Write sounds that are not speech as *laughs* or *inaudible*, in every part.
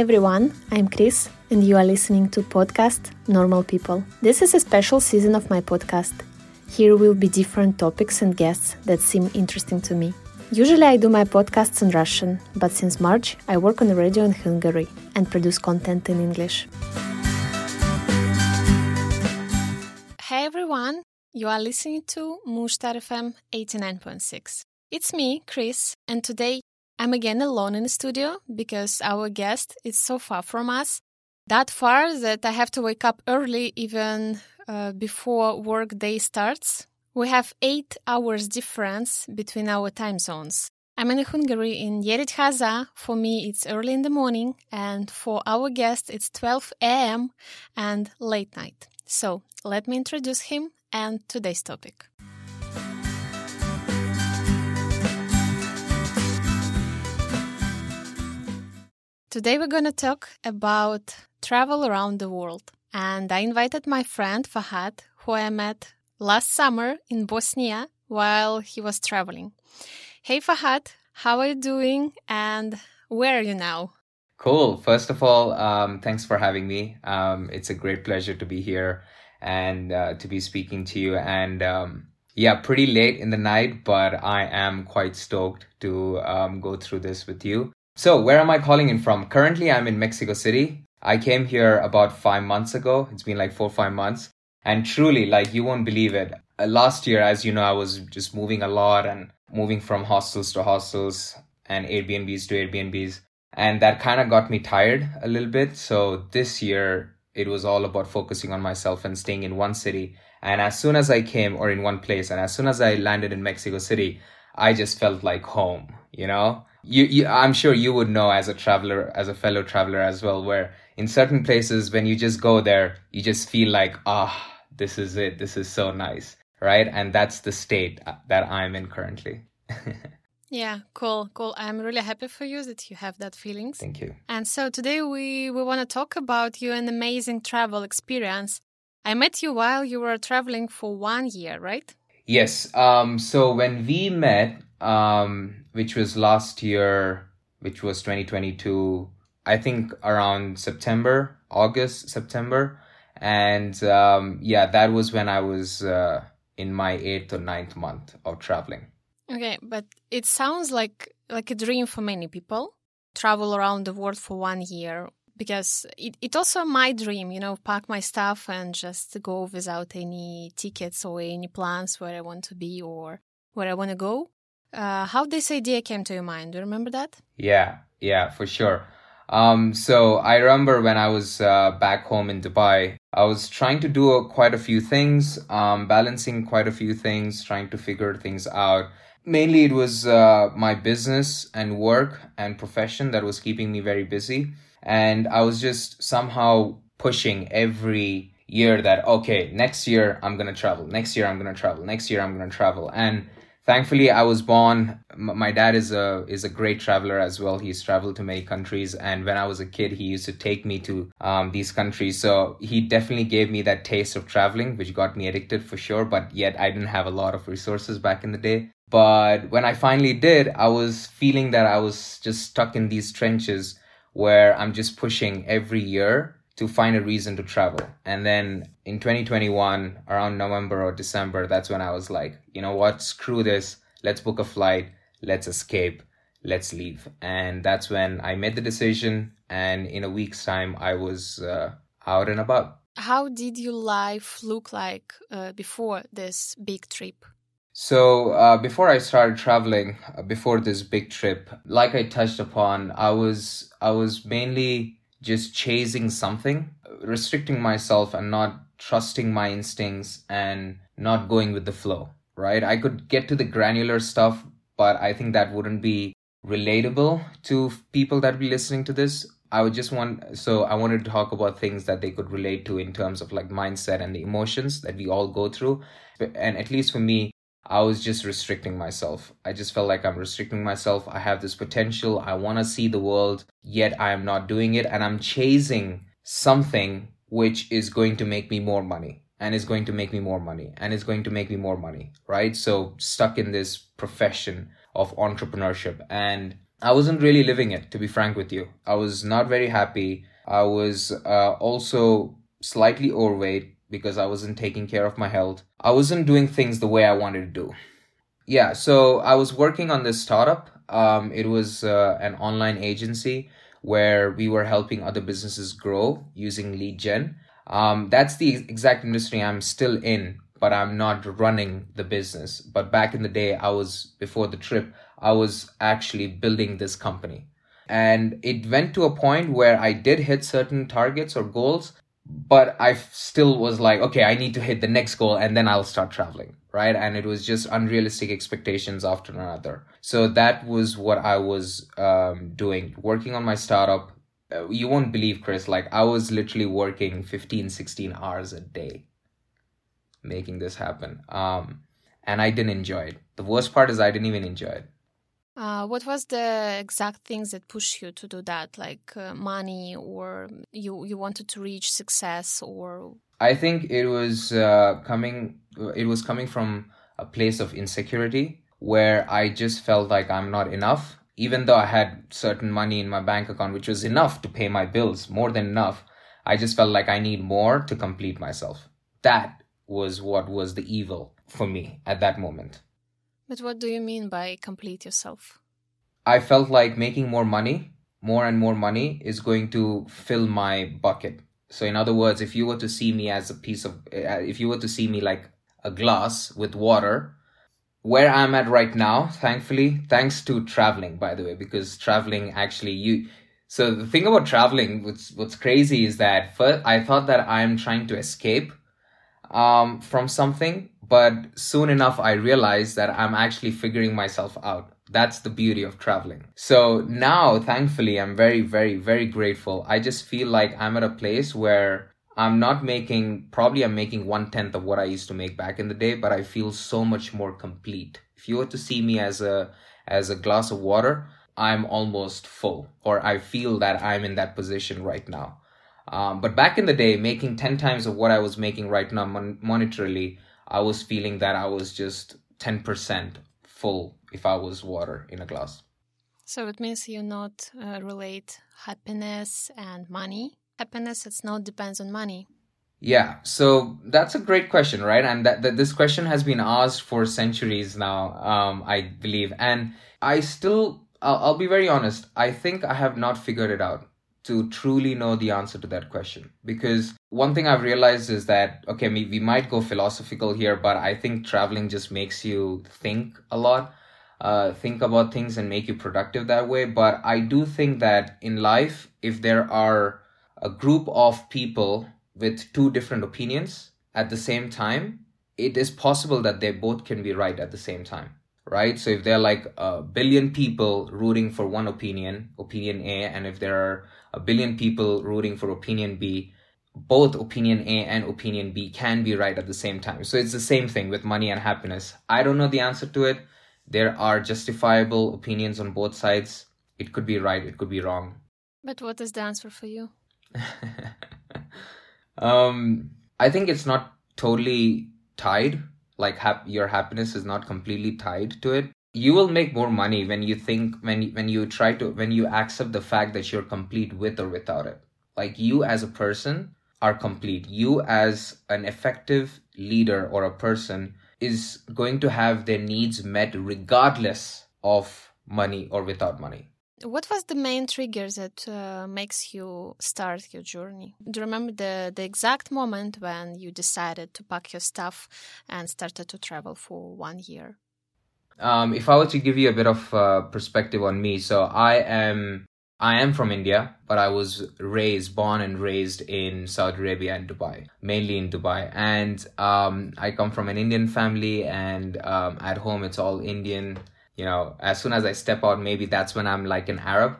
everyone, I'm Kris, and you are listening to podcast Normal People. This is a special season of my podcast. Here will be different topics and guests that seem interesting to me. Usually I do my podcasts in Russian, but since March I work on the radio in Hungary and produce content in English. Hey everyone, you are listening to Mushtar FM 89.6. It's me, Kris, and today I'm again alone in the studio because our guest is so far from us, that far that I have to wake up early even uh, before work day starts. We have eight hours difference between our time zones. I'm in Hungary in Nyíregyháza. For me, it's early in the morning, and for our guest, it's 12 a.m. and late night. So let me introduce him and today's topic. Today we're going to talk about travel around the world. And I invited my friend Fahad, who I met last summer in Bosnia while he was traveling. Hey Fahad, how are you doing and where are you now? Cool. First of all, um, thanks for having me. Um, it's a great pleasure to be here and uh, to be speaking to you. And um, yeah, pretty late in the night, but I am quite stoked to um, go through this with you. So, where am I calling in from? Currently, I'm in Mexico City. I came here about five months ago. It's been like four five months. And truly, like, you won't believe it. Uh, last year, as you know, I was just moving a lot and moving from hostels to hostels and Airbnbs to Airbnbs and that kind of got me tired a little bit so this year it was all about focusing on myself and staying in one city and as soon as i came or in one place and as soon as i landed in mexico city i just felt like home you know you, you i'm sure you would know as a traveler as a fellow traveler as well where in certain places when you just go there you just feel like ah oh, this is it this is so nice right and that's the state that i'm in currently *laughs* Yeah, cool, cool. I'm really happy for you that you have that feelings. Thank you. And so today we, we want to talk about your an amazing travel experience. I met you while you were traveling for one year, right? Yes. Um, so when we met, um, which was last year, which was 2022, I think around September, August, September. And um, yeah, that was when I was uh, in my eighth or ninth month of traveling. Okay, but it sounds like like a dream for many people. Travel around the world for one year because it, it also my dream, you know, pack my stuff and just go without any tickets or any plans where I want to be or where I want to go. Uh, how this idea came to your mind? Do you remember that? Yeah, yeah, for sure. Um, so I remember when I was uh, back home in Dubai, I was trying to do a, quite a few things, um, balancing quite a few things, trying to figure things out mainly it was uh, my business and work and profession that was keeping me very busy and i was just somehow pushing every year that okay next year i'm going to travel next year i'm going to travel next year i'm going to travel and thankfully i was born my dad is a is a great traveler as well. He's traveled to many countries and when i was a kid he used to take me to um, these countries. So he definitely gave me that taste of traveling which got me addicted for sure but yet i didn't have a lot of resources back in the day. But when I finally did, I was feeling that I was just stuck in these trenches where I'm just pushing every year to find a reason to travel. And then in 2021, around November or December, that's when I was like, you know what, screw this. Let's book a flight. Let's escape. Let's leave. And that's when I made the decision. And in a week's time, I was uh, out and about. How did your life look like uh, before this big trip? So uh, before I started traveling, uh, before this big trip, like I touched upon, I was I was mainly just chasing something, restricting myself and not trusting my instincts and not going with the flow. Right? I could get to the granular stuff, but I think that wouldn't be relatable to people that be listening to this. I would just want so I wanted to talk about things that they could relate to in terms of like mindset and the emotions that we all go through. And at least for me, I was just restricting myself. I just felt like I'm restricting myself. I have this potential. I want to see the world, yet I am not doing it. And I'm chasing something which is going to make me more money and is going to make me more money and is going to make me more money, right? So, stuck in this profession of entrepreneurship. And I wasn't really living it, to be frank with you. I was not very happy. I was uh, also slightly overweight because I wasn't taking care of my health. I wasn't doing things the way I wanted to do. Yeah, so I was working on this startup. Um, it was uh, an online agency where we were helping other businesses grow using lead gen. Um, that's the exact industry I'm still in, but I'm not running the business. But back in the day, I was, before the trip, I was actually building this company. And it went to a point where I did hit certain targets or goals, but I still was like, okay, I need to hit the next goal and then I'll start traveling, right? And it was just unrealistic expectations after another. So that was what I was um, doing, working on my startup. Uh, you won't believe, Kris, like I was literally working 15, 16 hours a day making this happen. Um, and I didn't enjoy it. The worst part is I didn't even enjoy it. Uh, what was the exact things that pushed you to do that, like uh, money, or you you wanted to reach success, or? I think it was uh, coming. It was coming from a place of insecurity where I just felt like I'm not enough, even though I had certain money in my bank account, which was enough to pay my bills, more than enough. I just felt like I need more to complete myself. That was what was the evil for me at that moment. But what do you mean by complete yourself? I felt like making more money, more and more money, is going to fill my bucket. So, in other words, if you were to see me as a piece of, uh, if you were to see me like a glass with water, where I'm at right now, thankfully, thanks to traveling, by the way, because traveling actually, you, so the thing about traveling, what's, what's crazy is that first I thought that I'm trying to escape um, from something, but soon enough I realized that I'm actually figuring myself out. That's the beauty of traveling. So now, thankfully, I'm very, very, very grateful. I just feel like I'm at a place where I'm not making, probably I'm making one tenth of what I used to make back in the day, but I feel so much more complete. If you were to see me as a, as a glass of water, I'm almost full, or I feel that I'm in that position right now. Um, but back in the day, making 10 times of what I was making right now mon- monetarily, I was feeling that I was just 10% full if I was water in a glass. So it means you not uh, relate happiness and money. Happiness, it's not depends on money. Yeah, so that's a great question, right? And that, that this question has been asked for centuries now, um, I believe. And I still, I'll, I'll be very honest, I think I have not figured it out to truly know the answer to that question. Because one thing i've realized is that okay we, might go philosophical here but i think traveling just makes you think a lot uh, think about things and make you productive that way. But i do think that in life if there are a group of people with two different opinions at the same time it is possible that they both can be right at the same time right? So if there are like a billion people rooting for one opinion, opinion A, and if there are a billion people rooting for opinion B, both opinion A and opinion B can be right at the same time. So it's the same thing with money and happiness. I don't know the answer to it. There are justifiable opinions on both sides. It could be right, it could be wrong. But what is the answer for you? *laughs* um, I think it's not totally tied like hap- your happiness is not completely tied to it you will make more money when you think when when you try to when you accept the fact that you're complete with or without it. Like you as a person are complete. You as an effective leader or a person is going to have their needs met regardless of money or without money what was the main trigger that uh, makes you start your journey? Do you remember the, the exact moment when you decided to pack your stuff and started to travel for one year? Um, if I were to give you a bit of uh, perspective on me, so I am I am from India, but I was raised, born and raised in Saudi Arabia and Dubai, mainly in Dubai. And um, I come from an Indian family, and um, at home it's all Indian you know as soon as i step out maybe that's when i'm like an arab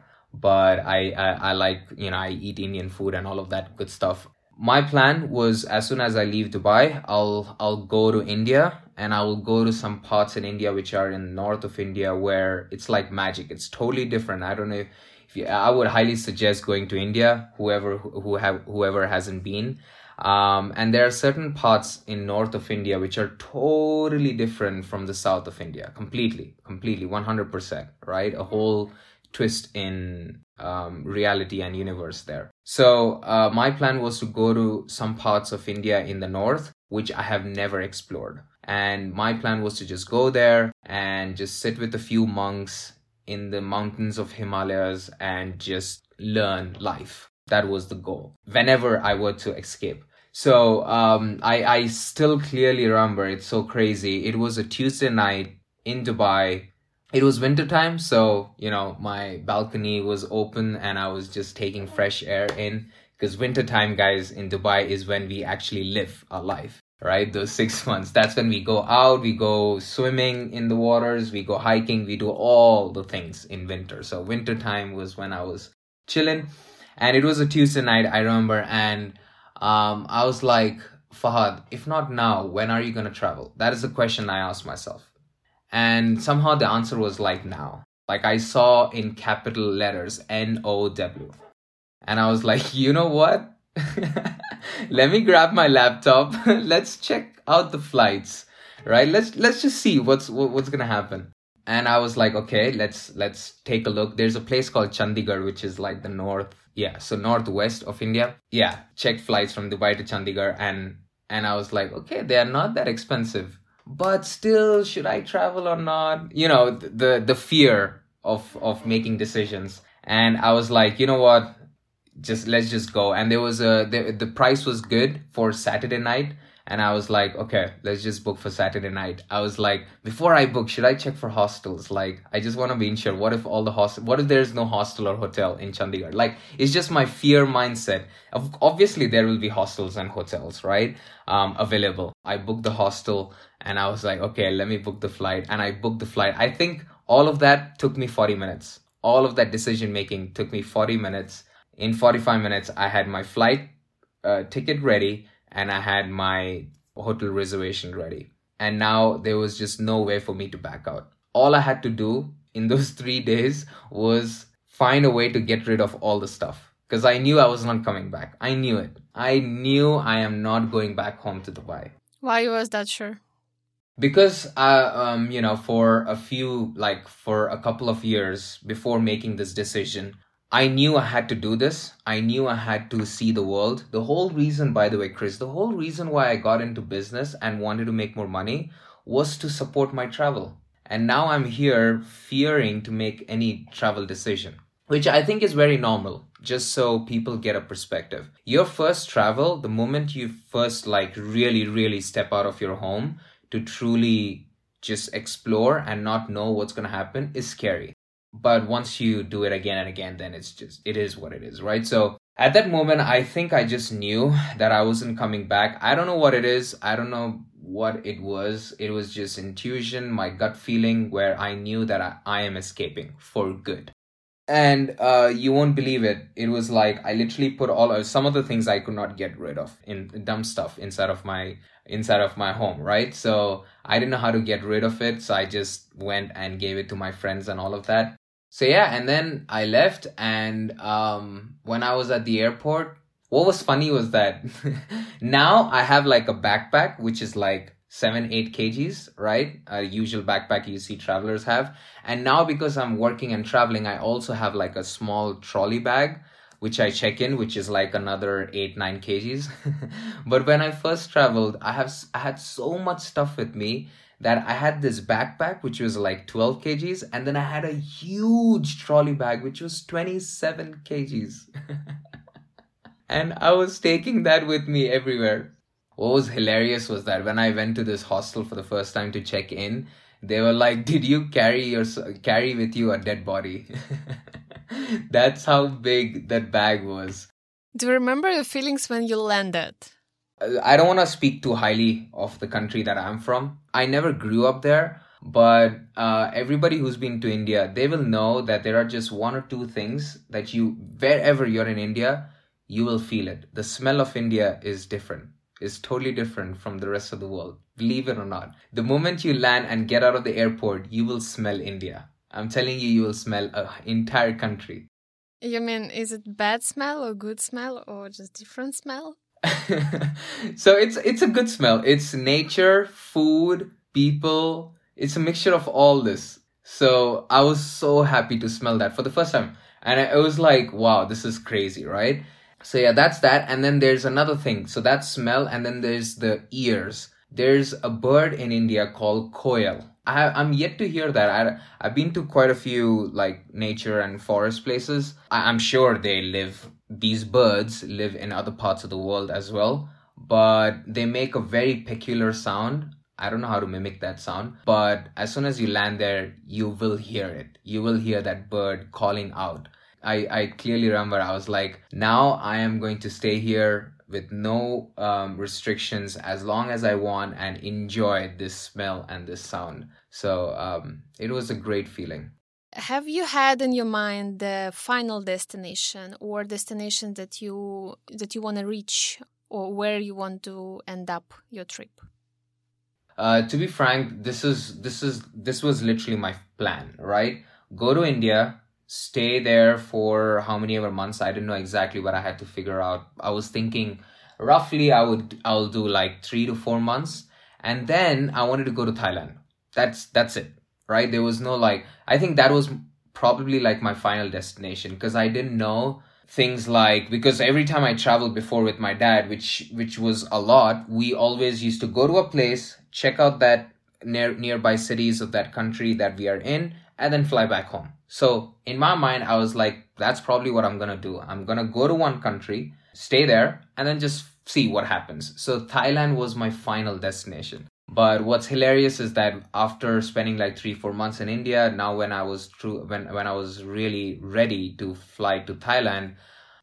but I, I i like you know i eat indian food and all of that good stuff. My plan was as soon as i leave dubai i'll i'll go to india and i will go to some parts in india which are in north of india where it's like magic. It's totally different. I don't know if, if you, i would highly suggest going to india whoever who have whoever hasn't been um, and there are certain parts in north of India which are totally different from the south of India, completely, completely, 100%, right? A whole twist in um, reality and universe there. So uh, my plan was to go to some parts of India in the north, which I have never explored. And my plan was to just go there and just sit with a few monks in the mountains of Himalayas and just learn life. That was the goal. Whenever I were to escape. So um, I I still clearly remember. It's so crazy. It was a Tuesday night in Dubai. It was winter time, so you know my balcony was open and I was just taking fresh air in. Because winter time, guys, in Dubai is when we actually live our life right? Those six *laughs* months. That's when we go out, we go swimming in the waters, we go hiking, we do all the things in winter. So winter time was when I was chilling, and it was a Tuesday night. I remember, and um, I was like, Fahad, if not now, when are you gonna travel? That is the question I asked myself, and somehow the answer was like now. Like I saw in capital letters N O W, and I was like, you know what? *laughs* let me grab my laptop *laughs* let's check out the flights right let's let's just see what's what's gonna happen and i was like okay let's let's take a look. There's a place called chandigarh which is like the north yeah so northwest of india. Yeah check flights from dubai to chandigarh and and i was like okay they are not that expensive but still should i travel or not? You know the the fear of of making decisions. And i was like you know what? Just let's just go. And there was a the, the price was good for saturday night and i was like okay let's just book for saturday night. I was like before i book should i check for hostels? Like i just want to be sure what if all the hostel what if there's no hostel or hotel in chandigarh? Like it's just my fear mindset. Obviously there will be hostels and hotels right um available. I booked the hostel and i was like okay let me book the flight. And i booked the flight. I think all of that took me 40 minutes. All of that decision making took me 40 minutes. In 45 minutes, I had my flight uh, ticket ready and I had my hotel reservation ready. And now there was just no way for me to back out. All I had to do in those *laughs* three days was find a way to get rid of all the stuff because I knew I was not coming back. I knew it. I knew I am not going back home to Dubai. Why was that sure? Because, uh, um, you know, for a few, like for a couple of years before making this decision, I knew I had to do this. I knew I had to see the world. The whole reason, by the way, Kris, the whole reason why I got into business and wanted to make more money was to support my travel. And now I'm here fearing to make any travel decision, which I think is very normal, just so people get a perspective. Your first travel, the moment you first like really, really step out of your home to truly just explore and not know what's going to happen is scary but once you do it again and again then it's just it is what it is right? So at that moment i think i just knew that i wasn't coming back. I don't know what it is. I don't know what it was. It was just intuition my gut feeling where i knew that i, I am escaping for good. And uh, you won't believe it. It was like i literally put all of some of the things i could not get rid of in dumb stuff inside of my inside of my home right? So i didn't know how to get rid of it. So i just went and gave it to my friends and all of that so yeah, and then I left, and um, when I was at the airport, what was funny was that *laughs* now I have like a backpack which is like seven, eight kgs, right? A usual backpack you see travelers have. And now because I'm working and traveling, I also have like a small trolley bag, which I check in, which is like another eight, nine kgs. *laughs* but when I first traveled, I have I had so much stuff with me that I had this backpack which was like 12 kgs and then I had a huge trolley bag which was 27 kgs. *laughs* and I was taking that with me everywhere. What was hilarious was that when I went to this hostel for the first time to check in, they were like, "Did you carry your carry with you a dead body?" *laughs* That's how big that bag was. Do you remember your feelings when you landed? I don't want to speak too highly of the country that I'm from. I never grew up there, but uh, everybody who's been to India, they will know that there are just one or two things that you, wherever you're in India, you will feel it. The smell of India is different. It's totally different from the rest of the world. Believe it or not. The moment you land and get out of the airport, you will smell India. I'm telling you, you will smell an entire country. You mean, is it bad smell or good smell or just different smell? *laughs* so it's it's a good smell. It's nature, food, people. It's a mixture of all this. So I was so happy to smell that for the first time. And I was like, wow, this is crazy, right? So yeah, that's that. And then there's another thing. So that smell. And then there's the ears. There's a bird in India called koel. I, I'm yet to hear that. I, I've been to quite a few like nature and forest places. I, I'm sure they live, these birds live in other parts of the world as well, but they make a very peculiar sound. I don't know how to mimic that sound, but as soon as you land there, you will hear it. You will hear that bird calling out. I, I clearly remember I was like, now I am going to stay here with no um, restrictions as long as I want and enjoy this smell and this sound. So um, it was a great feeling. Have you had in your mind the final destination or destination that you that you want to reach or where you want to end up your trip? Uh, to be frank, this is this is this was literally my plan. Right, go to India, stay there for how many ever months i didn't know exactly what i had to figure out i was thinking roughly i would i'll do like three to four months and then i wanted to go to thailand that's that's it right there was no like i think that was probably like my final destination because i didn't know things like because every time i traveled before with my dad which which was a lot we always used to go to a place check out that near nearby cities of that country that we are in and then fly back home. So in my mind, I was like, that's probably what I'm gonna do. I'm gonna go to one country, stay there, and then just see what happens. So Thailand was my final destination. But what's hilarious is that after spending like three, four months in India, now when I was true when when I was really ready to fly to Thailand,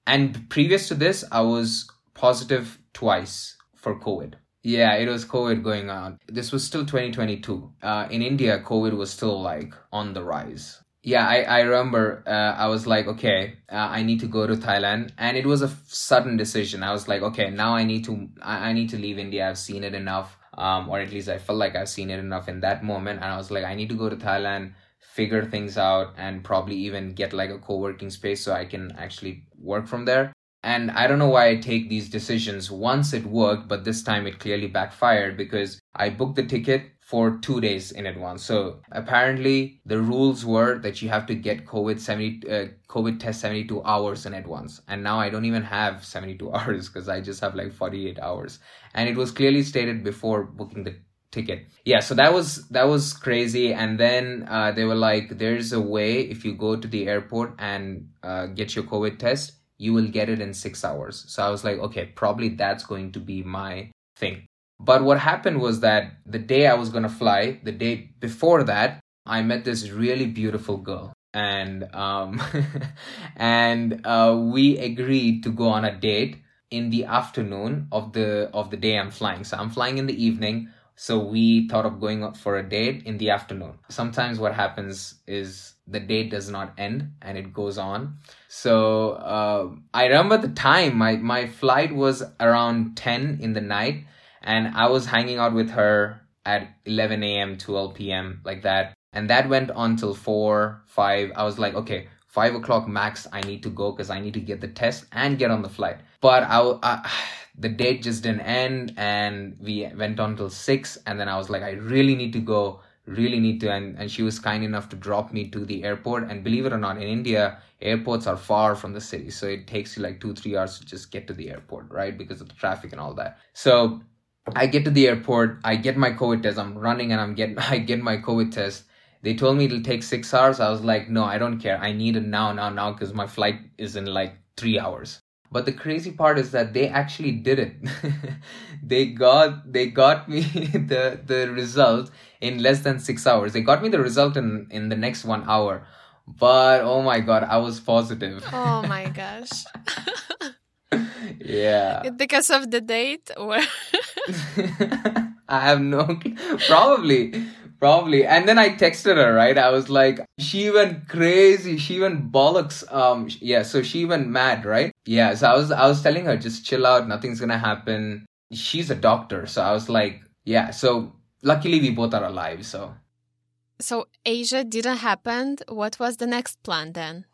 and previous to this, I was positive twice for COVID. Yeah, it was COVID going on. This was still 2022. Uh, in India, COVID was still like on the rise. Yeah, I, I remember uh, I was like, okay, uh, I need to go to Thailand. And it was a sudden decision. I was like, okay, now I need to, I, I need to leave India. I've seen it enough. Um, or at least I felt like I've seen it enough in that moment. And I was like, I need to go to Thailand, figure things out, and probably even get like a co working space so I can actually work from there. And I don't know why I take these decisions. Once it worked, but this time it clearly backfired because I booked the ticket for two days in advance. So apparently the rules were that you have to get COVID 70 uh, COVID test 72 hours in advance. And now I don't even have 72 *laughs* hours because I just have like 48 hours. And it was clearly stated before booking the ticket. Yeah, so that was that was crazy. And then uh, they were like, "There's a way if you go to the airport and uh, get your COVID test, you will get it in six hours. So I was like, okay, probably that's going to be my thing. But what happened was that the day I was going to fly, the day before that, I met this really beautiful girl. And um, *laughs* and uh, we agreed to go on a date in the afternoon of the of the day I'm flying. So I'm flying in the evening. So we thought of going for a date in the afternoon. Sometimes what happens is the date does not end and it goes on. So uh, I remember the time. My my flight was around ten in the night, and I was hanging out with her at 11 a.m., 12 p.m. like that, and that went on till four, five. I was like, okay, five o'clock max. I need to go because I need to get the test and get on the flight. But I, I *sighs* the date just didn't end and we went on till six and then i was like i really need to go really need to and, and she was kind enough to drop me to the airport and believe it or not in india airports are far from the city so it takes you like two three hours to just get to the airport right because of the traffic and all that so i get to the airport i get my covid test i'm running and i'm getting *laughs* i get my covid test. They told me it'll take six hours. I was like no i don't care. I need it now now now because my flight is in like three hours. But the crazy part is that they actually did it. *laughs* They got they got me *laughs* the the result in less than six hours. They got me the result in in the next one hour. But oh my god i was positive. Oh my gosh yeah because of the date or *laughs* i have no probably Probably. And then I texted her, right? I was like, she went crazy. She went bollocks. Um, yeah, so she went mad, right? Yeah, so I was, I was telling her, just chill out. Nothing's gonna happen. She's a doctor. So I was like, yeah, so luckily we both are alive. So, so Asia didn't happen. What was the next plan then?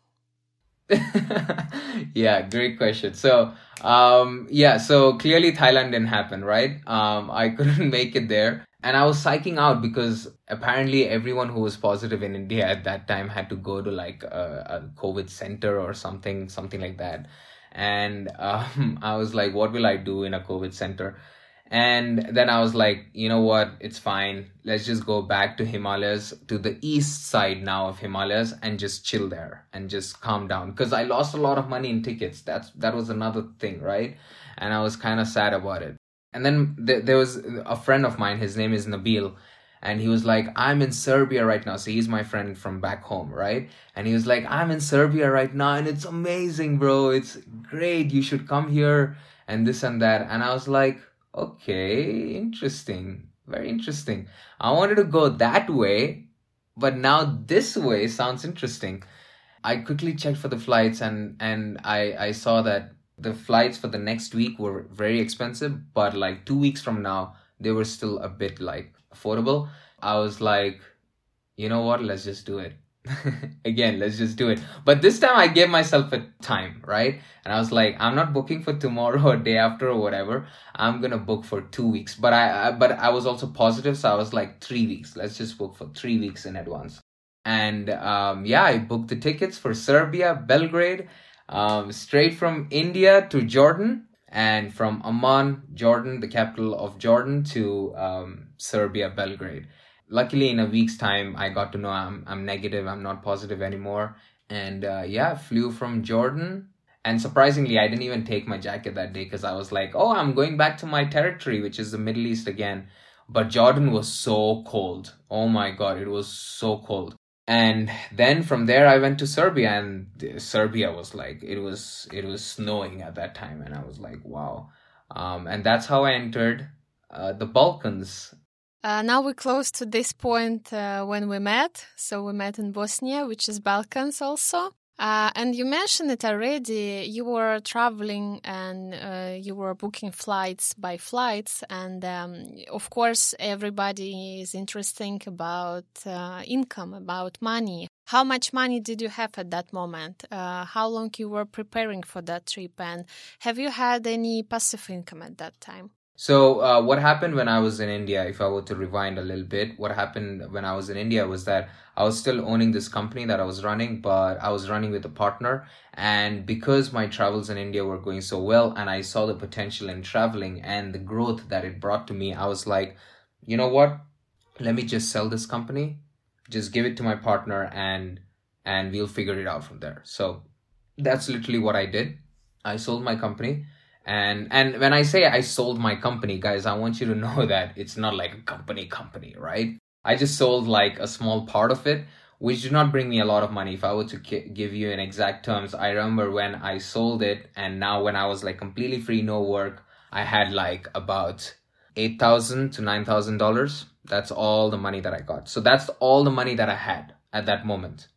*laughs* yeah, great question. So, um, yeah, so clearly Thailand didn't happen, right? Um, I *laughs* couldn't make it there. And I was psyching out because apparently everyone who was positive in India at that time had to go to like a, a COVID center or something, something like that. And *laughs* um, I was like, what will I do in a COVID center? And then I was like, you know what? It's fine. Let's just go back to Himalayas, to the east side now of Himalayas and just chill there and just calm down. Because I lost a lot of money in tickets. That's that was another thing, right? And I was kind of sad about it. And then th- there was a friend of mine, his name is Nabil, and he was like, I'm in Serbia right now. So he's my friend from back home, right? And he was like, I'm in Serbia right now, and it's amazing, bro. It's great. You should come here and this and that. And I was like, okay, interesting. Very interesting. I wanted to go that way, but now this way sounds interesting. I quickly checked for the flights and and I I saw that the flights for the next week were very expensive, but like 2 weeks from now they were still a bit like affordable. I was like, you know what? Let's just do it. *laughs* again let's just do it. But this time i gave myself a time right? And i was like i'm not booking for tomorrow *laughs* or day after or whatever. I'm gonna book for two weeks. But I, I but i was also positive so i was like three weeks. Let's just book for three weeks in advance. And um, yeah i booked the tickets for serbia belgrade um, straight from india to jordan and from amman jordan the capital of jordan to um, serbia belgrade luckily in a week's time i got to know i'm, I'm negative i'm not positive anymore. And uh, yeah flew from jordan. And surprisingly i didn't even take my jacket that day because i was like oh i'm going back to my territory which is the middle east again. But jordan was so cold. Oh my god it was so cold. And then from there i went to serbia and serbia was like it was it was snowing at that time. And i was like wow. Um, and that's how i entered uh, the balkans uh, now we're close to this point uh, when we met. So we met in Bosnia, which is Balkans also. Uh, and you mentioned it already. You were traveling and uh, you were booking flights by flights, and um, of course, everybody is interested about uh, income, about money. How much money did you have at that moment? Uh, how long you were preparing for that trip, and have you had any passive income at that time? So, uh, what happened when I was in India, if I were to rewind a little bit, what happened when I was in India was that I was still owning this company that I was running, but I was running with a partner. And because my travels in India were going so well, and I saw the potential in traveling and the growth that it brought to me, I was like, you know what? Let me just sell this company, just give it to my partner, and and we'll figure it out from there. So that's literally what I did. I sold my company and and when i say i sold my company guys i want you to know *laughs* that it's not like a company company right? I just sold like a small part of it which did not bring me a lot of money. If i were to give you in exact terms i remember when i sold it and now when i was like completely free no work i had like about 8000 to 9000 dollars. That's all the money that i got. So that's all the money that i had at that moment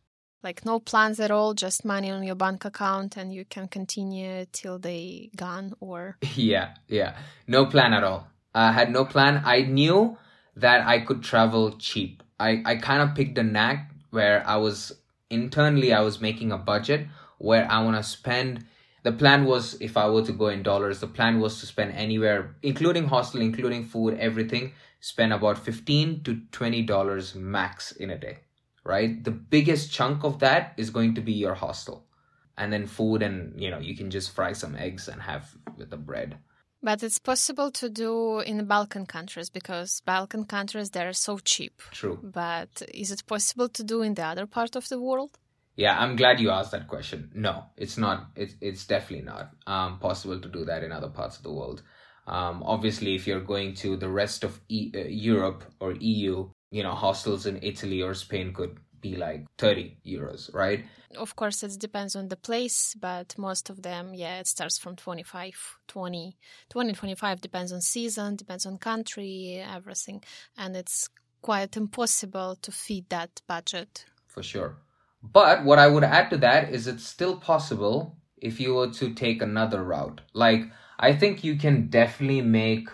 like no plans at all just money on your bank account and you can continue till they gone or? *laughs* Yeah yeah. No plan at all. I had no plan. I knew that i could travel cheap. I i kind of picked a knack where i was internally i was making a budget where i want to spend the plan was if i were to go in dollars the plan was to spend anywhere including hostel including food everything spend about 15 to 20 dollars max in a day right? The biggest chunk of that is going to be your hostel. And then food and, you know, you can just fry some eggs and have with the bread. But it's possible to do in the Balkan countries because Balkan countries they're so cheap. True. But is it possible to do in the other part of the world? Yeah, I'm glad you asked that question. No, it's not. It's it's definitely not um, possible to do that in other parts of the world. Um, obviously, if you're going to the rest of e- uh, Europe or EU, you know, hostels in Italy or Spain could be like 30 euros, right? Of course, it depends on the place, but most of them, yeah, it starts from 25, 20, 20, 25, depends on season, depends on country, everything. And it's quite impossible to feed that budget. For sure. But what I would add to that is it's still possible if you were to take another route. Like, I think you can definitely make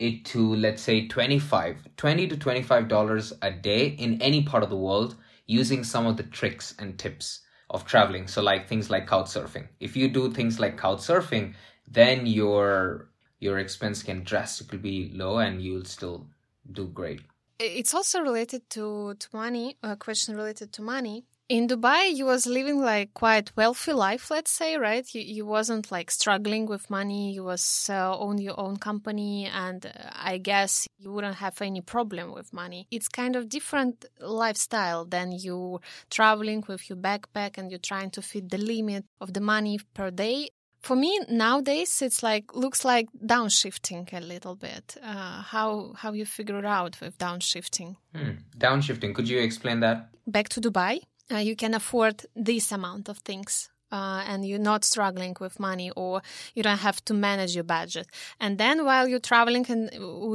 it to let's say 25 20 to 25 dollars a day in any part of the world using some of the tricks and tips of traveling. So like things like couch surfing. If you do things like couch surfing, then your your expense can drastically be low and you'll still do great. It's also related to, to money, a question related to money in Dubai, you was living like quite wealthy life, let's say, right? You, you wasn't like struggling with money. You was uh, own your own company, and uh, I guess you wouldn't have any problem with money. It's kind of different lifestyle than you traveling with your backpack and you're trying to fit the limit of the money per day. For me nowadays, it's like looks like downshifting a little bit. Uh, how how you figure it out with downshifting? Hmm. Downshifting. Could you explain that? Back to Dubai uh, you can afford this amount of things. Uh, and you're not struggling with money or you don't have to manage your budget. And then while you're traveling and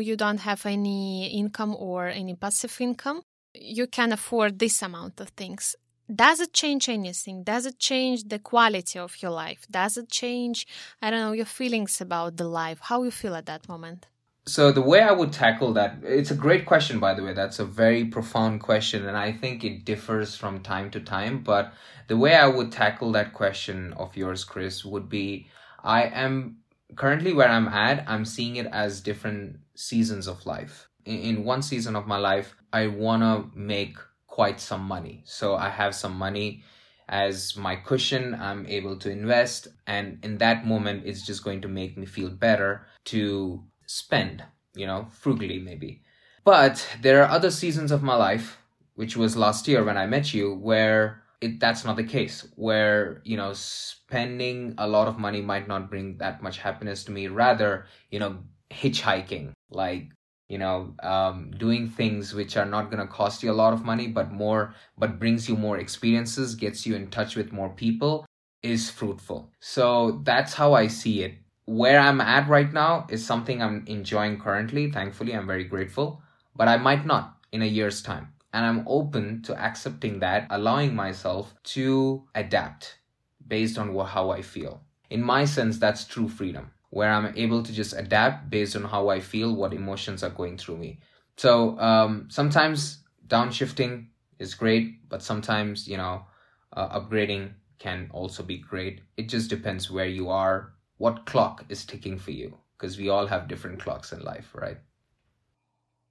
you don't have any income or any passive income, you can afford this amount of things. Does it change anything? Does it change the quality of your life? Does it change, I don't know, your feelings about the life? How you feel at that moment? So the way I would tackle that, it's a great question, by the way. That's a very profound question, and I think it differs from time to time. But the way I would tackle that question of yours, Kris, would be I am currently where I'm at, I'm seeing it as different seasons of life. In, one season of my life, I want to make quite some money. So I have some money as my cushion. I'm able to invest. And in that moment, it's just going to make me feel better to spend, you know, frugally maybe. But there are other seasons of my life, which was last year when I met you, where it that's not the case. Where, you know, spending a lot of money might not bring that much happiness to me. Rather, you know, hitchhiking, like you know um, doing things which are not going to cost you a lot of money but more but brings you more experiences gets you in touch with more people is fruitful so that's how i see it where I'm at right now is something I'm enjoying currently. Thankfully, I'm very grateful, but I might not in a year's time. And I'm open to accepting that, allowing myself to adapt based on what, how I feel. In my sense, that's true freedom, where I'm able to just adapt based on how I feel, what emotions are going through me. So um, sometimes downshifting is great, but sometimes, you know, uh, upgrading can also be great. It just depends where you are what clock is ticking for you? Because we all have different clocks in life right?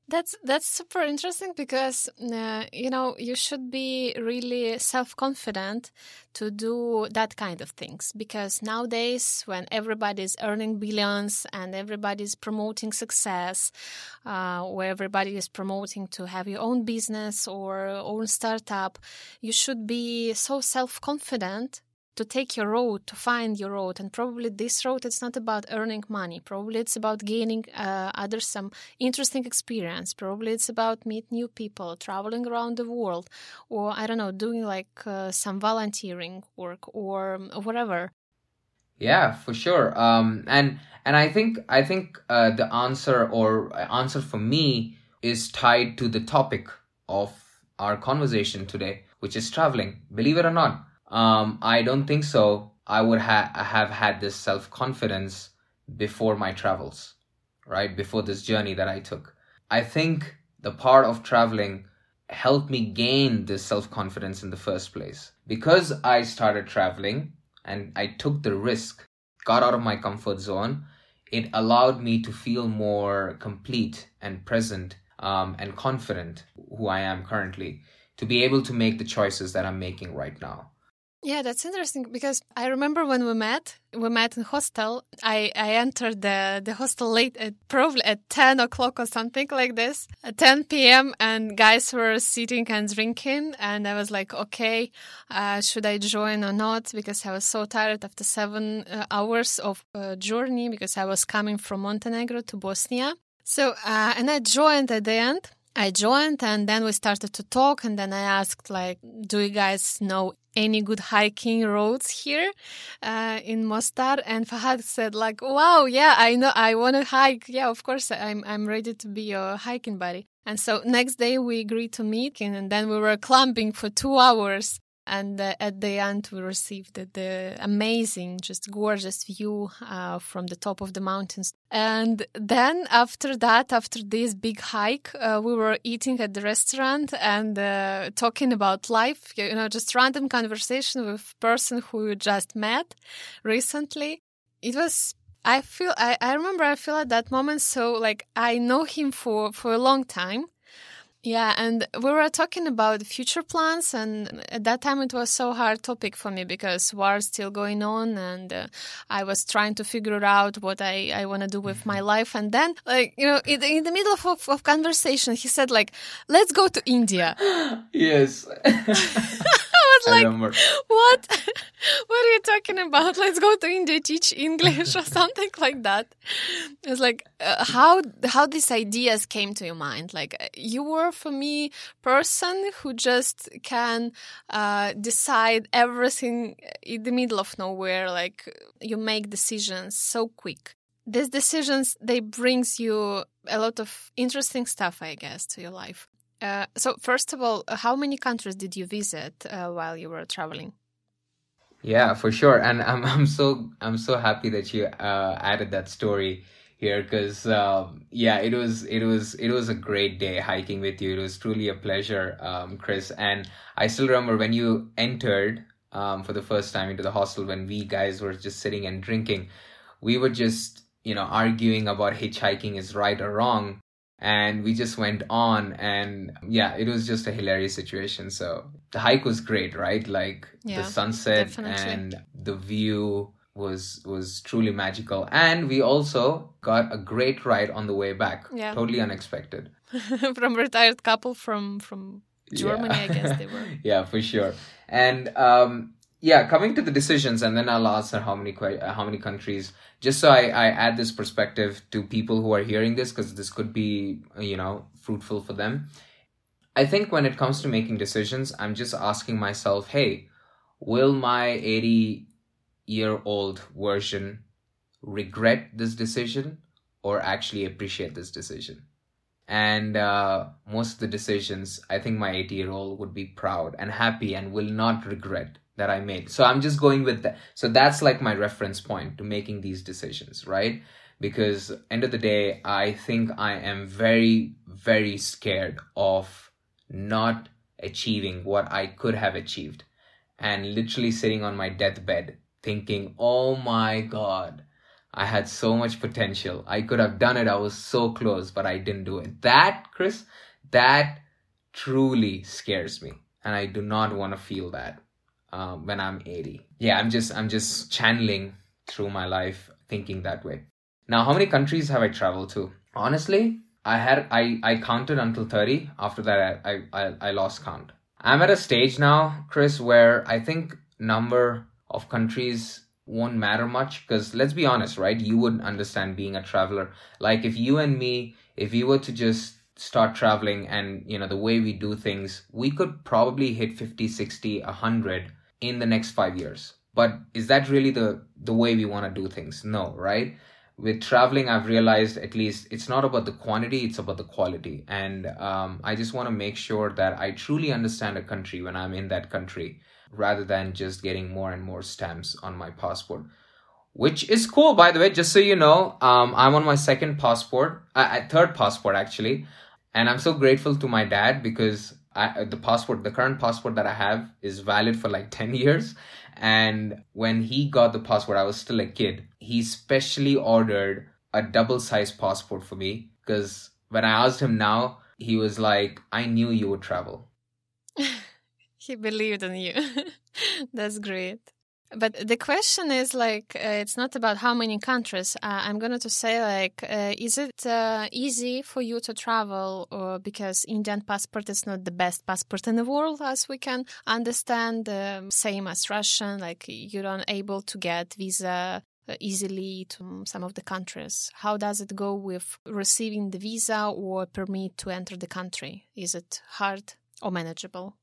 That's that's super interesting because uh, you know you should be really self-confident to do that kind of things because nowadays when everybody's earning billions and everybody's promoting success uh, where everybody is promoting to have your own business or own startup you should be so self-confident to take your road, to find your road. And probably this road, it's not about earning money. Probably it's about gaining uh, others some interesting experience. Probably it's about meet new people, traveling around the world, or I don't know, doing like uh, some volunteering work or whatever. Yeah, for sure. Um, and and I think I think uh, the answer or answer for me is tied to the topic of our conversation today, which is traveling. Believe it or not um, I don't think so. I would ha- have had this self confidence before my travels, right? Before this journey that I took. I think the part of traveling helped me gain this self confidence in the first place. Because I started traveling and I took the risk, got out of my comfort zone, it allowed me to feel more complete and present um, and confident who I am currently to be able to make the choices that I'm making right now. Yeah, that's interesting because I remember when we met, we met in hostel. I, I entered the, the hostel late at probably at 10 o'clock or something like this, at 10 p.m. and guys were sitting and drinking. And I was like, okay, uh, should I join or not? Because I was so tired after seven uh, hours of uh, journey because I was coming from Montenegro to Bosnia. So, uh, and I joined at the end. I joined and then we started to talk and then I asked like, do you guys know any good hiking roads here uh, in Mostar? And Fahad said like, wow, yeah, I know, I want to hike. Yeah, of course, I'm, I'm ready to be your hiking buddy. And so next day we agreed to meet and then we were climbing for two hours and uh, at the end we received the, the amazing just gorgeous view uh, from the top of the mountains. And then after that after this big hike uh, we were eating at the restaurant and uh, talking about life you know just random conversation with person who you just met recently. It was I feel I, I remember I feel at that moment so like I know him for for a long time yeah, and we were talking about future plans, and at that time it was so hard topic for me because war is still going on, and uh, I was trying to figure out what I, I want to do with my life. And then, like you know, in, in the middle of, of conversation, he said like, "Let's go to India." *gasps* yes. *laughs* like, what? *laughs* what are you talking about? Let's go to India, teach English or *laughs* something like that. It's like uh, how how these ideas came to your mind. Like uh, you were for me person who just can uh, decide everything in the middle of nowhere. Like you make decisions so quick. These decisions they brings you a lot of interesting stuff, I guess, to your life. Uh, so, first of all, how many countries did you visit uh, while you were traveling? Yeah, for sure, and I'm *laughs* I'm so I'm so happy that you uh, added that story here because um, yeah, it was it was it was a great day hiking with you. It was truly a pleasure, um, Kris. And I still remember when you entered um, for the first time into the hostel when we guys were just sitting and drinking. We were just you know arguing about hitchhiking is right or wrong and we just went on and yeah it was just a hilarious situation. So the hike was great right? Like yeah, the sunset definitely. and the view was was truly magical. And we also got a great ride on the way back. Yeah. totally unexpected. *laughs* From retired couple from from germany yeah. i guess they were. *laughs* Yeah for sure. And um yeah coming to the decisions and then i'll answer how many how many countries just so I, I add this perspective to people who are hearing this because this could be you know fruitful for them. I think when it comes to making decisions i'm just asking myself hey will my 80 year old version regret this decision or actually appreciate this decision? And uh, most of the decisions i think my 80 year old would be proud and happy and will not regret that I made. So I'm just going with that. So that's like my reference point to making these decisions, right? Because end of the day, I think I am very, very scared of not achieving what I could have achieved and literally sitting on my deathbed thinking, oh my God, I had so much potential. I could have done it. I was so close, but I didn't do it. That, Kris, that truly scares me. And I do not want to feel that um, when I'm 80. Yeah, I'm just I'm just channeling through my life thinking that way. Now, how many countries have I traveled to? Honestly, I had I I counted until 30. After that, I I I lost count. I'm at a stage now, Kris, where I think number of countries won't matter much because let's be honest, right? You would understand being a traveler. Like if you and me, if we were to just start traveling and you know the way we do things we could probably hit 50 60 100 in the next five years. But is that really the, the way we want to do things? No, right? With traveling, I've realized at least it's not about the quantity, it's about the quality. And um, I just want to make sure that I truly understand a country when I'm in that country rather than just getting more and more stamps on my passport which is cool by the way just so you know um, i'm on my second passport uh, third passport actually and i'm so grateful to my dad because I, uh, the passport, the current passport that I have is valid for like 10 years. And when he got the passport, I was still a kid. He specially ordered a double size passport for me because when I asked him now, he was like, I knew you would travel. *laughs* he believed in you. *laughs* That's great. But the question is like, uh, it's not about how many countries. Uh, I'm going to say like, uh, is it uh, easy for you to travel, or because Indian passport is not the best passport in the world, as we can understand, um, same as Russian. Like you're not able to get visa uh, easily to some of the countries. How does it go with receiving the visa or permit to enter the country? Is it hard or manageable?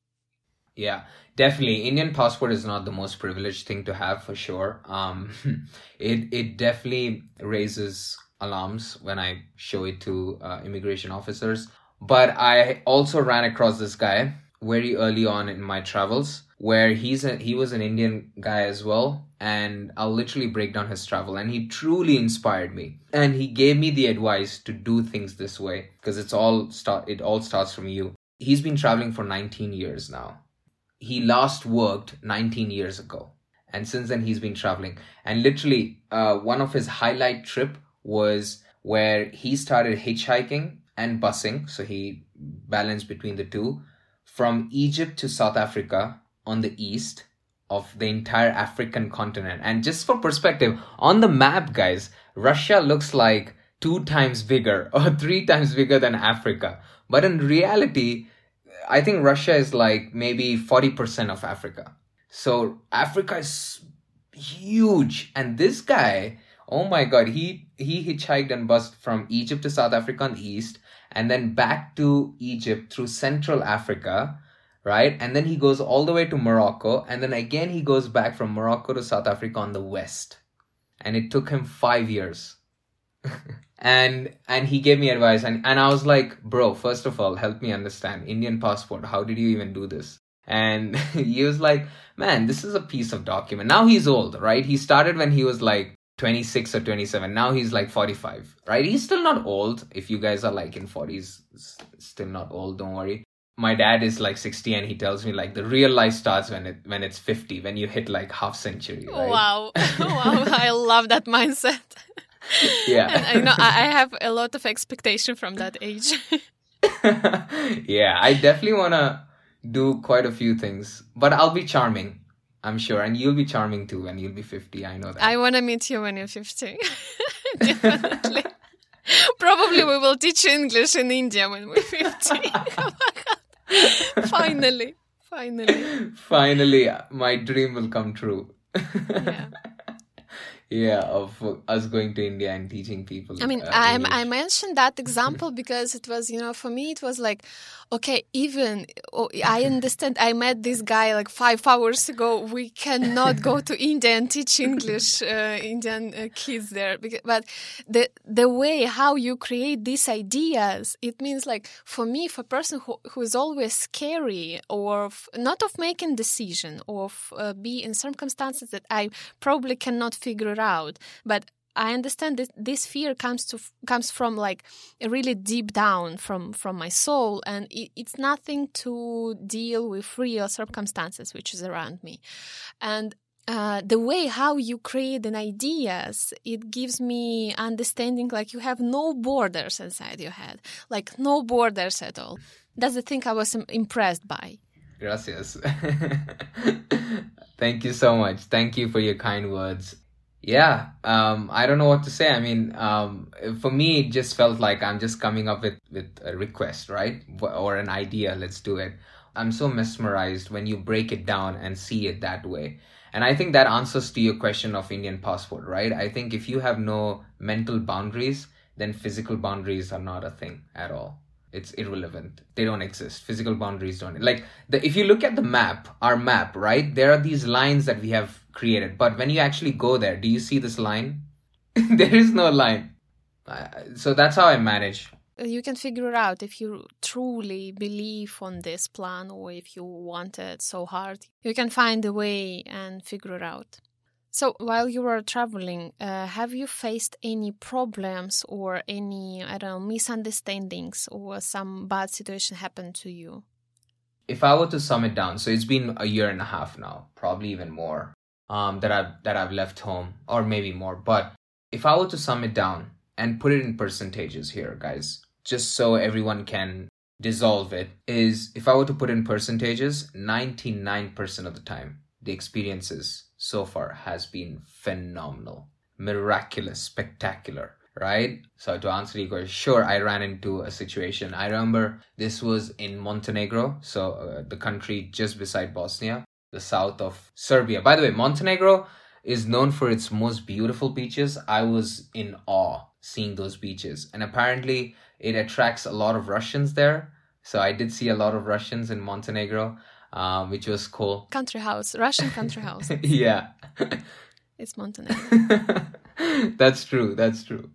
Yeah, definitely. Indian passport is not the most privileged thing to have for sure. Um, *laughs* it it definitely raises alarms when I show it to uh, immigration officers. But I also ran across this guy very early on in my travels where he's a, he was an Indian guy as well, and I'll literally break down his travel, and he truly inspired me, and he gave me the advice to do things this way because it's all start it all starts from you. He's been traveling for 19 years now. He last worked 19 years ago, and since then he's been traveling. And literally, uh, one of his highlight trip was where he started hitchhiking and busing, so he balanced between the two from Egypt to South Africa on the east of the entire African continent. And just for perspective, on the map, guys, Russia looks like two times bigger *laughs* or three times bigger than Africa. But in reality, I think Russia is like maybe 40% of Africa. So Africa is huge. And this guy, oh my god, he he hitchhiked and bussed from Egypt to South Africa on the east and then back to Egypt through Central Africa right? And then he goes all the way to Morocco, and then again he goes back from Morocco to South Africa on the west. And it took him five years. *laughs* and and he gave me advice and, and I was like, bro, first of all, help me understand. Indian passport, how did you even do this? And *laughs* he was like, man, this is a piece of document. Now he's old, right? He started when he was like 26 or 27. Now he's like 45, right? He's still not old. If you guys are like in 40s, still not old, don't worry my dad is like 60 and he tells me like the real life starts when it when it's 50 when you hit like half century right? wow *laughs* wow i love that mindset *laughs* yeah and I know I have a lot of expectation from that age *laughs* yeah i definitely want to do quite a few things but i'll be charming i'm sure and you'll be charming too when you'll be 50 i know that i want to meet you when you're 50 *laughs* definitely Probably we will teach English in India when we're 50. *laughs* finally, finally. Finally, my dream will come true. yeah. Yeah, of us going to India and teaching people. I mean, uh, I, I mentioned that example *laughs* because it was, you know, for me, it was like, okay, even oh, I understand. I met this guy like five hours ago. We cannot go to *laughs* India and teach English uh, Indian uh, kids there. But the the way how you create these ideas, it means like for me, for a person who, who is always scary or f- not of making decision or uh, be in circumstances that I probably cannot figure out, but I understand that this fear comes to comes from like really deep down from from my soul, and it, it's nothing to deal with real circumstances which is around me, and uh, the way how you create an ideas it gives me understanding like you have no borders inside your head like no borders at all. That's the thing i was impressed by. Gracias. *laughs* Thank you so much. Thank you for your kind words yeah um i don't know what to say. I mean um for me it just felt like i'm just coming up with with a request right? Or an idea. Let's do it. I'm so mesmerized when you break it down and see it that way. And i think that answers to your question of indian passport right? I think if you have no mental boundaries then physical boundaries are not a thing at all. It's irrelevant. They don't exist. Physical boundaries don't like the if you look at the map our map right? There are these lines that we have created. But when you actually go there do you see this line? *laughs* There is no line. So that's how i manage. You can figure it out if you truly believe on this plan or if you want it so hard. You can find a way and figure it out. So while you were traveling, uh, have you faced any problems or any I don't know misunderstandings or some bad situation happened to you? If I were to sum it down, so it's been a year and a half now, probably even more, um, that I've that I've left home, or maybe more. But if I were to sum it down and put it in percentages here, guys, just so everyone can dissolve it, is if I were to put in percentages, ninety nine percent of the time, the experiences so far has been phenomenal, miraculous, spectacular, right? So to answer your question, sure, I ran into a situation. I remember this was in Montenegro, so uh, the country just beside Bosnia, the south of Serbia. By the way, Montenegro is known for its most beautiful beaches. I was in awe seeing those beaches, and apparently it attracts a lot of Russians there. So I did see a lot of Russians in Montenegro um, which was cool. Country house, Russian country house. *laughs* yeah. it's Montenegro. *laughs* that's true. That's true.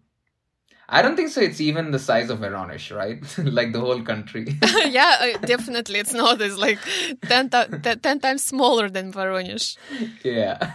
I don't think so. It's even the size of Voronezh, right? *laughs* like the whole country. *laughs* yeah, uh, definitely. It's not. It's like 10, t- 10 times smaller than Voronezh. Yeah.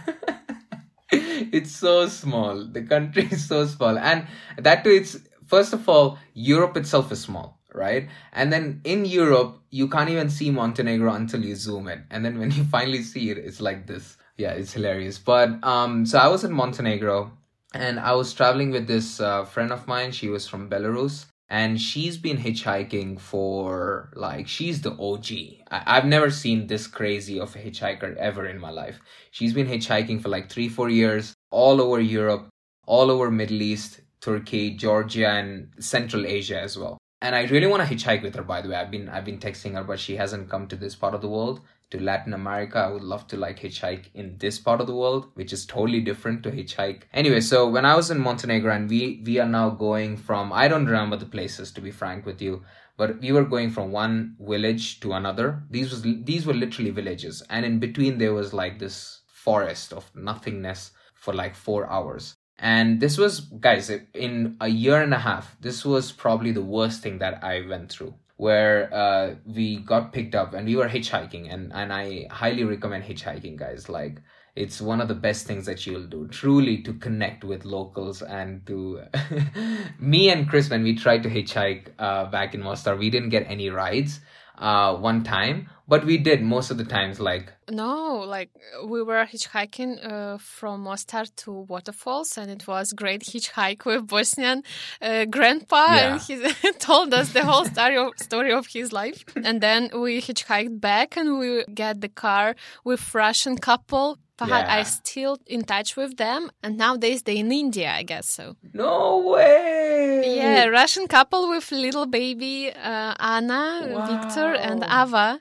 *laughs* it's so small. The country is so small. And that too, it's, first of all, Europe itself is small, right? And then in Europe, you can't even see Montenegro until you zoom in. And then when you finally see it, it's like this. Yeah, it's hilarious. But, um, so I was in Montenegro and I was traveling with this uh, friend of mine. She was from Belarus, and she's been hitchhiking for like she's the OG. I- have never seen this crazy of a hitchhiker ever in my life. She's been hitchhiking for like three, four years, all over Europe, all over Middle East, Turkey, Georgia, and Central Asia as well. And I really want to hitchhike with her. By the way, I've been I've been texting her, but she hasn't come to this part of the world to Latin America. I would love to like hitchhike in this part of the world, which is totally different to hitchhike. Anyway, so when I was in Montenegro and we we are now going from I don't remember the places to be frank with you, but we were going from one village to another. These was these were literally villages, and in between there was like this forest of nothingness for like four hours. And this was, guys, in a year and a half, this was probably the worst thing that I went through where uh, we got picked up and we were hitchhiking and, and i highly recommend hitchhiking guys. Like it's one of the best things that you'll do truly to connect with locals and to *laughs* me and kris when we tried to hitchhike uh, back in mostar we didn't get any rides uh, one time but we did most of the times like no like we were hitchhiking uh, from mostar to waterfalls and it was great hitchhike with bosnian uh, grandpa yeah. and he *laughs* told us the whole story of, story of his life and then we hitchhiked back and we get the car with russian couple Fahad, yeah. I still in touch with them, and nowadays they in India, I guess so. No way. Yeah, Russian couple with little baby uh, Anna, wow. Victor, and Ava.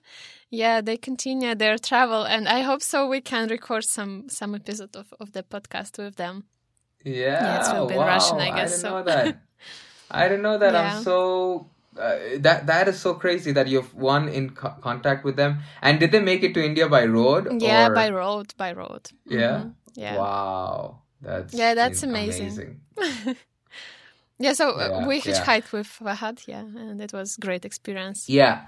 Yeah, they continue their travel, and I hope so. We can record some some episode of, of the podcast with them. Yeah, yeah it will be wow. Russian, I guess. I didn't so. know that. *laughs* I didn't know that. Yeah. I'm so uh, that that is so crazy that you've one in co- contact with them and did they make it to india by road yeah or? by road by road yeah mm-hmm. yeah wow that's yeah that's amazing, amazing. *laughs* yeah so uh, yeah, we hitchhiked yeah. with Fahad yeah and it was great experience yeah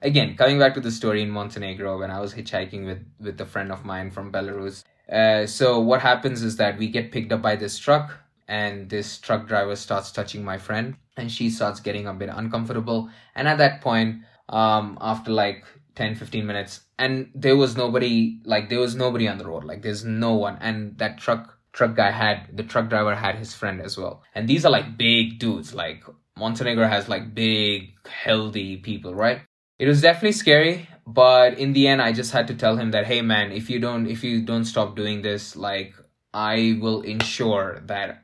again coming back to the story in montenegro when i was hitchhiking with with a friend of mine from belarus uh, so what happens is that we get picked up by this truck and this truck driver starts touching my friend and she starts getting a bit uncomfortable. And at that point um after like 10 15 minutes and there was nobody like there was nobody on the road like there's no one. And that truck truck guy had the truck driver had his friend as well. And these are like big dudes. Like montenegro has like big healthy people right? It was definitely scary but in the end i just had to tell him that hey man if you don't if you don't stop doing this like i will ensure that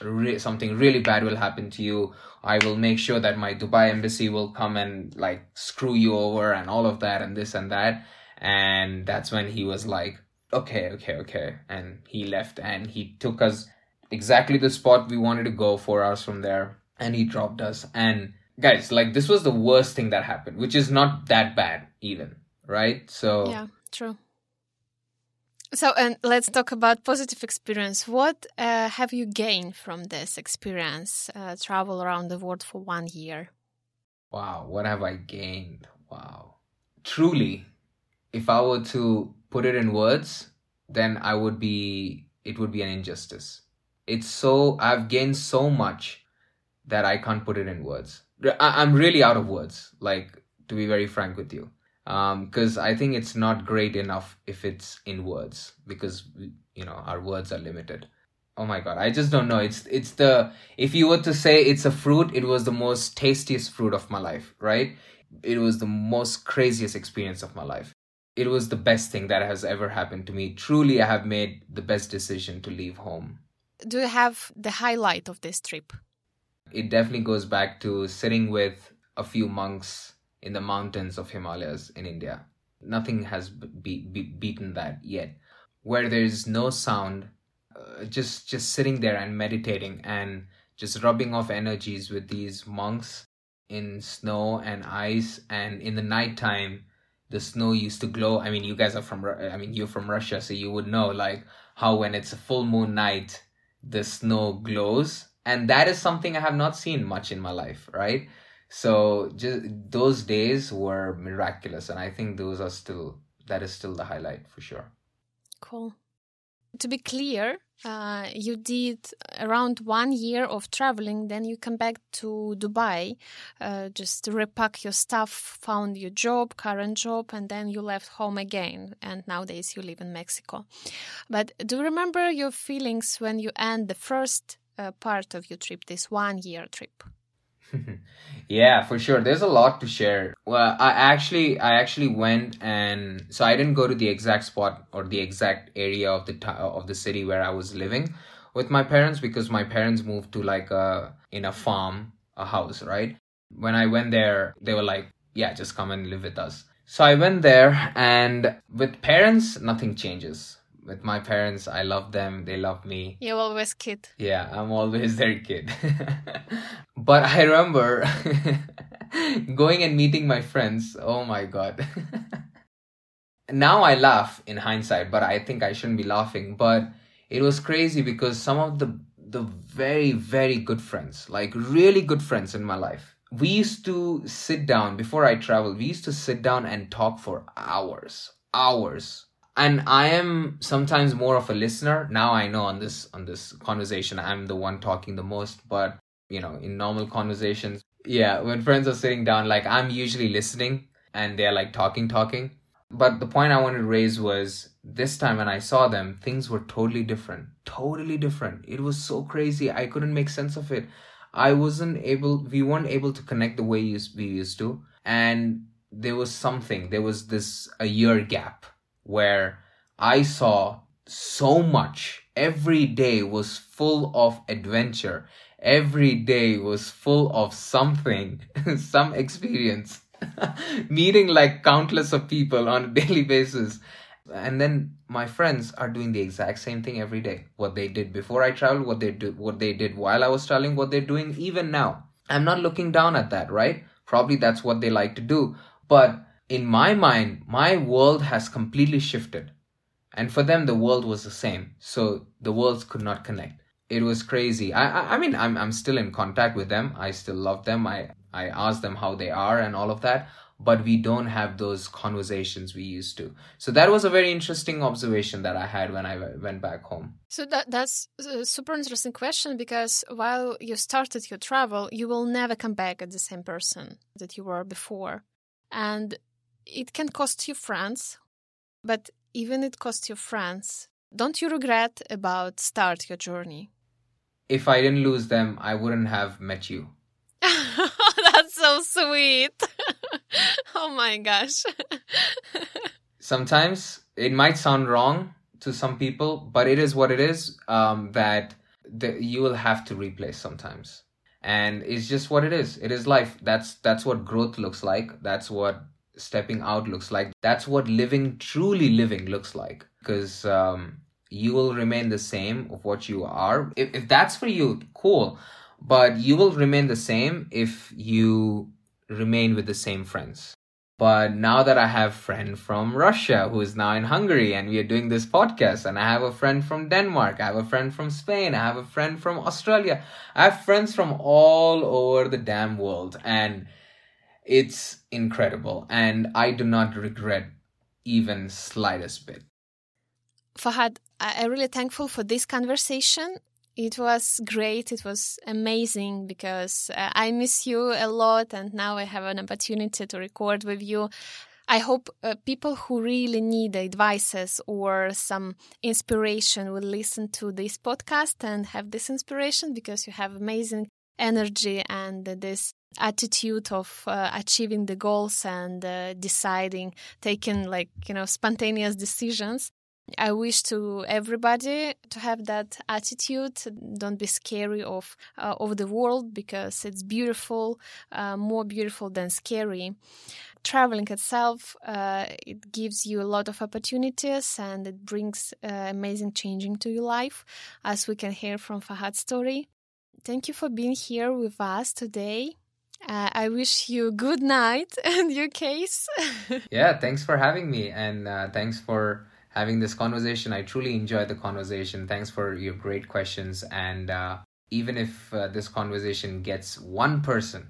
re- something really bad will happen to you. I will make sure that my dubai embassy will come and like screw you over and all of that and this and that. And that's when he was like okay okay okay. And he left and he took us exactly the spot we wanted to go four hours from there and he dropped us. And guys like this was the worst thing that happened which is not that bad even right? So yeah true so, and let's talk about positive experience. What uh, have you gained from this experience, uh, travel around the world for one year? Wow, what have I gained? Wow. Truly, if I were to put it in words, then I would be, it would be an injustice. It's so, I've gained so much that I can't put it in words. I, I'm really out of words, like, to be very frank with you because um, I think it's not great enough if it's in words because you know our words are limited. Oh my god, I just don't know. It's it's the if you were to say it's a fruit, it was the most tastiest fruit of my life, right? It was the most craziest experience of my life. It was the best thing that has ever happened to me. Truly, I have made the best decision to leave home. Do you have the highlight of this trip? It definitely goes back to sitting with a few monks in the mountains of Himalayas in India. Nothing has be, be beaten that yet. Where there's no sound, uh, just just sitting there and meditating and just rubbing off energies with these monks in snow and ice and in the nighttime the snow used to glow i mean you guys are from i mean you're from russia so you would know like how when it's a full moon night the snow glows and that is something i have not seen much in my life right so just those days were miraculous and i think those are still that is still the highlight for sure. Cool. To be clear uh, you did around one year of traveling then you come back to dubai uh, just repack your stuff found your job current job and then you left home again and nowadays you live in mexico. But do you remember your feelings when you end the first uh, part of your trip this one year trip yeah, for sure. There's a lot to share. Well, I actually I actually went and so I didn't go to the exact spot or the exact area of the t- of the city where I was living with my parents because my parents moved to like a in a farm, a house, right? When I went there, they were like, "Yeah, just come and live with us." So I went there and with parents nothing changes with my parents i love them they love me. You're always kid. Yeah i'm always their kid. *laughs* But i remember *laughs* going and meeting my friends. Oh my god. *laughs* Now i laugh in hindsight but i think i shouldn't be laughing. But it was crazy because some of the the very very good friends like really good friends in my life we used to sit down before i traveled we used to sit down and talk for hours hours and i am sometimes more of a listener. Now i know on this on this conversation i'm the one talking the most but you know in normal conversations yeah when friends are sitting down like i'm usually listening and they're like talking talking. But the point i wanted to raise was this time when i saw them things were totally different totally different. It was so crazy. I couldn't make sense of it. I wasn't able we weren't able to connect the way we used to. And there was something there was this a year gap where I saw so much. Every day was full of adventure. Every day was full of something, *laughs* some experience. *laughs* Meeting like countless of people on a *laughs* daily basis. And then my friends are doing the exact same thing every day. What they did before I traveled, what they do, what they did while I was traveling, what they're doing even now. I'm not looking down at that, right? Probably that's what they like to do. But in my mind, my world has completely shifted. And for them, the world was the same. So the worlds could not connect. It was crazy. I, I, I mean, I'm, I'm still in contact with them. I still love them. I, I ask them how they are and all of that. But we don't have those conversations we used to. So that was a very interesting observation that I had when I went back home. So that that's a super interesting question because while you started your travel, you will never come back as the same person that you were before. And it can cost you friends, but even it costs you friends, don't you regret about start your journey? If I didn't lose them, I wouldn't have met you. *laughs* That's so sweet. *laughs* oh my gosh. *laughs* Sometimes it might sound wrong to some people, but it is what it is. Um, that the, you will have to replace sometimes, and it's just what it is. It is life. That's that's what growth looks like. That's what stepping out looks like. That's what living, truly living, looks like. Because um, you will remain the same of what you are. If, if that's for you, cool. But you will remain the same if you remain with the same friends. But now that I have friend from Russia who is now in Hungary and we are doing this podcast and I have a friend from Denmark, I have a friend from Spain, I have a friend from Australia. I have friends from all over the damn world and it's incredible, and I do not regret even slightest bit. Fahad, I'm really thankful for this conversation. It was great. It was amazing because uh, I miss you a lot, and now I have an opportunity to record with you. I hope uh, people who really need advices or some inspiration will listen to this podcast and have this inspiration because you have amazing energy and this attitude of uh, achieving the goals and uh, deciding taking like you know spontaneous decisions. I wish to everybody to have that attitude don't be scary of uh, of the world because it's beautiful uh, more beautiful than scary. Traveling itself uh, it gives you a lot of opportunities and it brings uh, amazing changing to your life as we can hear from fahad's story thank you for being here with us today uh, I wish you good night *laughs* and your case. *laughs* yeah, thanks for having me and uh, thanks for having this conversation. I truly enjoyed the conversation. Thanks for your great questions and uh, even if uh, this conversation gets one person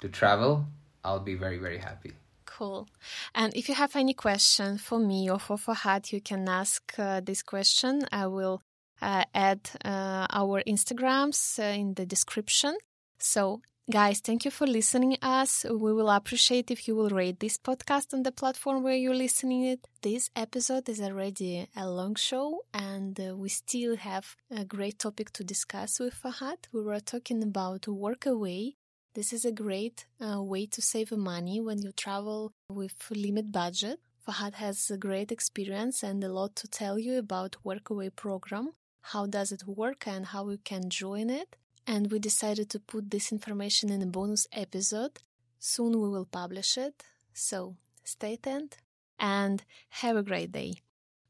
to travel, I'll be very, very happy. Cool. And if you have any question for me or for Fahad, you can ask uh, this question. I will add uh, our Instagrams uh, in the description. So, guys, thank you for listening us. We will appreciate if you will rate this podcast on the platform where you're listening it. This episode is already a long show, and uh, we still have a great topic to discuss with Fahad. We were talking about Workaway this is a great uh, way to save money when you travel with limit budget. Fahad has a great experience and a lot to tell you about Workaway program. How does it work and how you can join it? And we decided to put this information in a bonus episode. Soon we will publish it. So stay tuned and have a great day.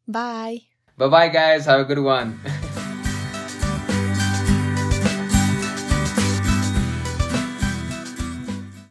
Bye. Bye bye, guys. Have a good one. *laughs*